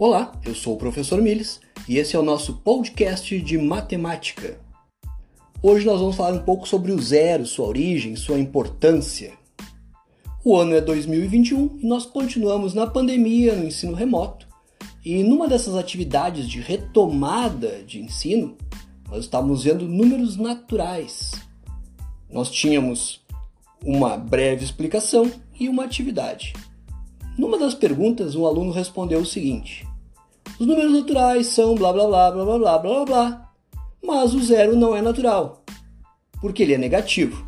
Olá, eu sou o professor Miles e esse é o nosso podcast de matemática. Hoje nós vamos falar um pouco sobre o zero, sua origem, sua importância. O ano é 2021 e nós continuamos na pandemia, no ensino remoto. E numa dessas atividades de retomada de ensino, nós estávamos vendo números naturais. Nós tínhamos uma breve explicação e uma atividade. Numa das perguntas, um aluno respondeu o seguinte: Os números naturais são blá blá blá blá blá blá blá blá, mas o zero não é natural, porque ele é negativo.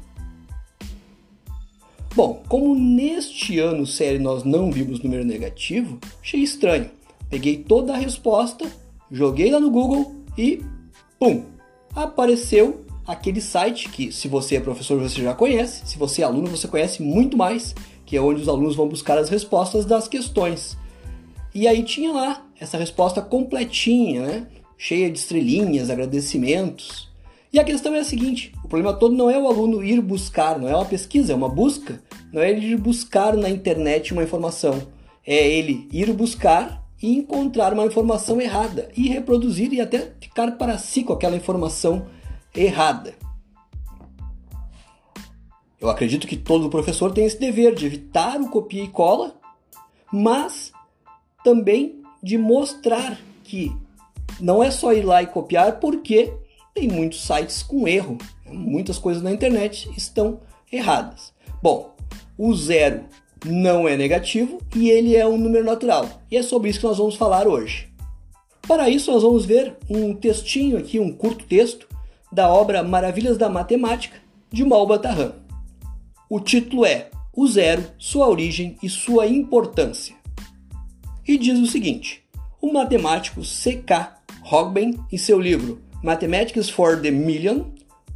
Bom, como neste ano série nós não vimos número negativo, achei estranho. Peguei toda a resposta, joguei lá no Google e pum! Apareceu aquele site que, se você é professor, você já conhece, se você é aluno, você conhece muito mais que é onde os alunos vão buscar as respostas das questões. E aí tinha lá essa resposta completinha, né? cheia de estrelinhas, agradecimentos. E a questão é a seguinte: o problema todo não é o aluno ir buscar, não é uma pesquisa, é uma busca. Não é ele ir buscar na internet uma informação. É ele ir buscar e encontrar uma informação errada e reproduzir e até ficar para si com aquela informação errada. Eu acredito que todo professor tem esse dever de evitar o copia e cola, mas também de mostrar que não é só ir lá e copiar, porque tem muitos sites com erro. Muitas coisas na internet estão erradas. Bom, o zero não é negativo e ele é um número natural. E é sobre isso que nós vamos falar hoje. Para isso, nós vamos ver um textinho aqui, um curto texto, da obra Maravilhas da Matemática, de Malba Tarran. O título é O Zero, Sua Origem e Sua Importância. E diz o seguinte: o matemático C.K. Hogben, em seu livro Mathematics for the Million,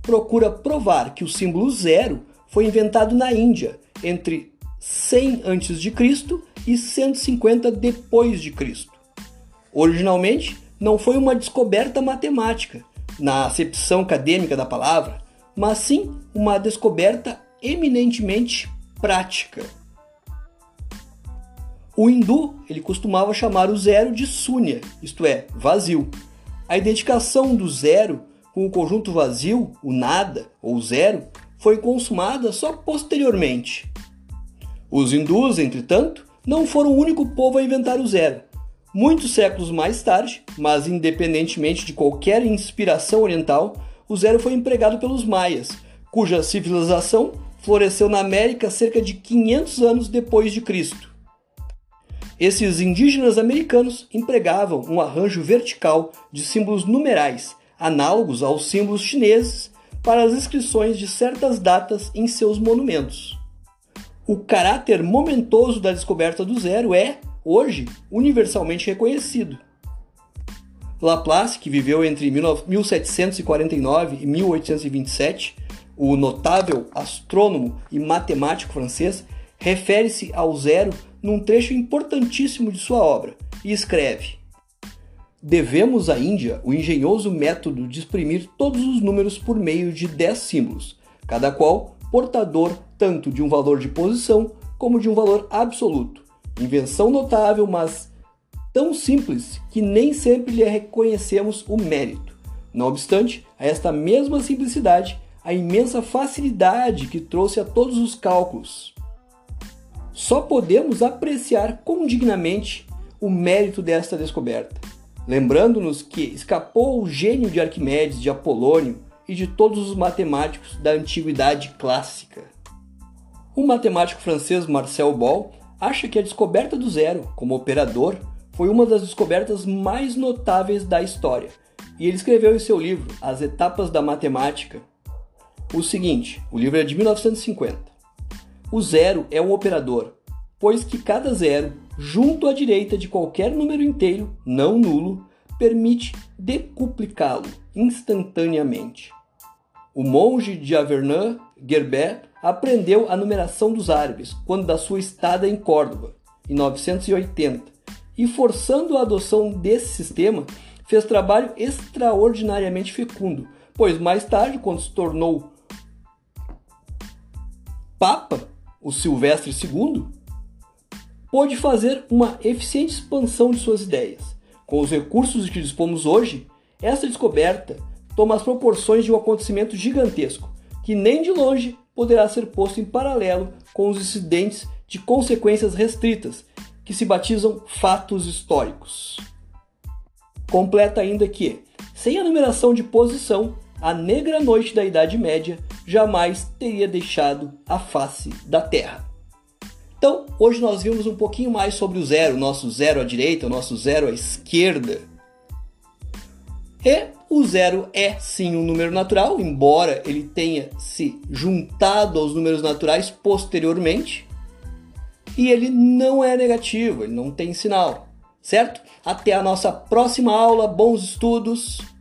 procura provar que o símbolo zero foi inventado na Índia entre 100 a.C. e 150 depois de Cristo. Originalmente, não foi uma descoberta matemática, na acepção acadêmica da palavra, mas sim uma descoberta eminentemente prática. O hindu ele costumava chamar o zero de sunya, isto é, vazio. A identificação do zero com o conjunto vazio, o nada ou zero, foi consumada só posteriormente. Os hindus, entretanto, não foram o único povo a inventar o zero. Muitos séculos mais tarde, mas independentemente de qualquer inspiração oriental, o zero foi empregado pelos maias, cuja civilização floresceu na América cerca de 500 anos depois de Cristo. Esses indígenas americanos empregavam um arranjo vertical de símbolos numerais, análogos aos símbolos chineses, para as inscrições de certas datas em seus monumentos. O caráter momentoso da descoberta do zero é, hoje, universalmente reconhecido. Laplace, que viveu entre 1749 e 1827, o notável astrônomo e matemático francês, refere-se ao zero num trecho importantíssimo de sua obra e escreve: Devemos à Índia o engenhoso método de exprimir todos os números por meio de dez símbolos, cada qual portador tanto de um valor de posição como de um valor absoluto. Invenção notável, mas tão simples que nem sempre lhe reconhecemos o mérito. Não obstante, a esta mesma simplicidade a imensa facilidade que trouxe a todos os cálculos. Só podemos apreciar com dignamente o mérito desta descoberta, lembrando-nos que escapou o gênio de Arquimedes, de Apolônio e de todos os matemáticos da antiguidade clássica. O matemático francês Marcel Ball acha que a descoberta do zero como operador foi uma das descobertas mais notáveis da história, e ele escreveu em seu livro As Etapas da Matemática o seguinte: o livro é de 1950. O zero é um operador, pois que cada zero, junto à direita de qualquer número inteiro não nulo, permite decuplicá-lo instantaneamente. O monge de Avernan, Gerber, aprendeu a numeração dos árabes quando da sua estada em Córdoba, em 980, e forçando a adoção desse sistema, fez trabalho extraordinariamente fecundo, pois mais tarde, quando se tornou Papa, o Silvestre II, pôde fazer uma eficiente expansão de suas ideias. Com os recursos de que dispomos hoje, essa descoberta toma as proporções de um acontecimento gigantesco, que nem de longe poderá ser posto em paralelo com os incidentes de consequências restritas, que se batizam fatos históricos. Completa ainda que, sem a numeração de posição, a negra noite da Idade Média jamais teria deixado a face da Terra. Então, hoje nós vimos um pouquinho mais sobre o zero, nosso zero à direita, o nosso zero à esquerda. E o zero é sim um número natural, embora ele tenha se juntado aos números naturais posteriormente. E ele não é negativo, ele não tem sinal, certo? Até a nossa próxima aula, bons estudos!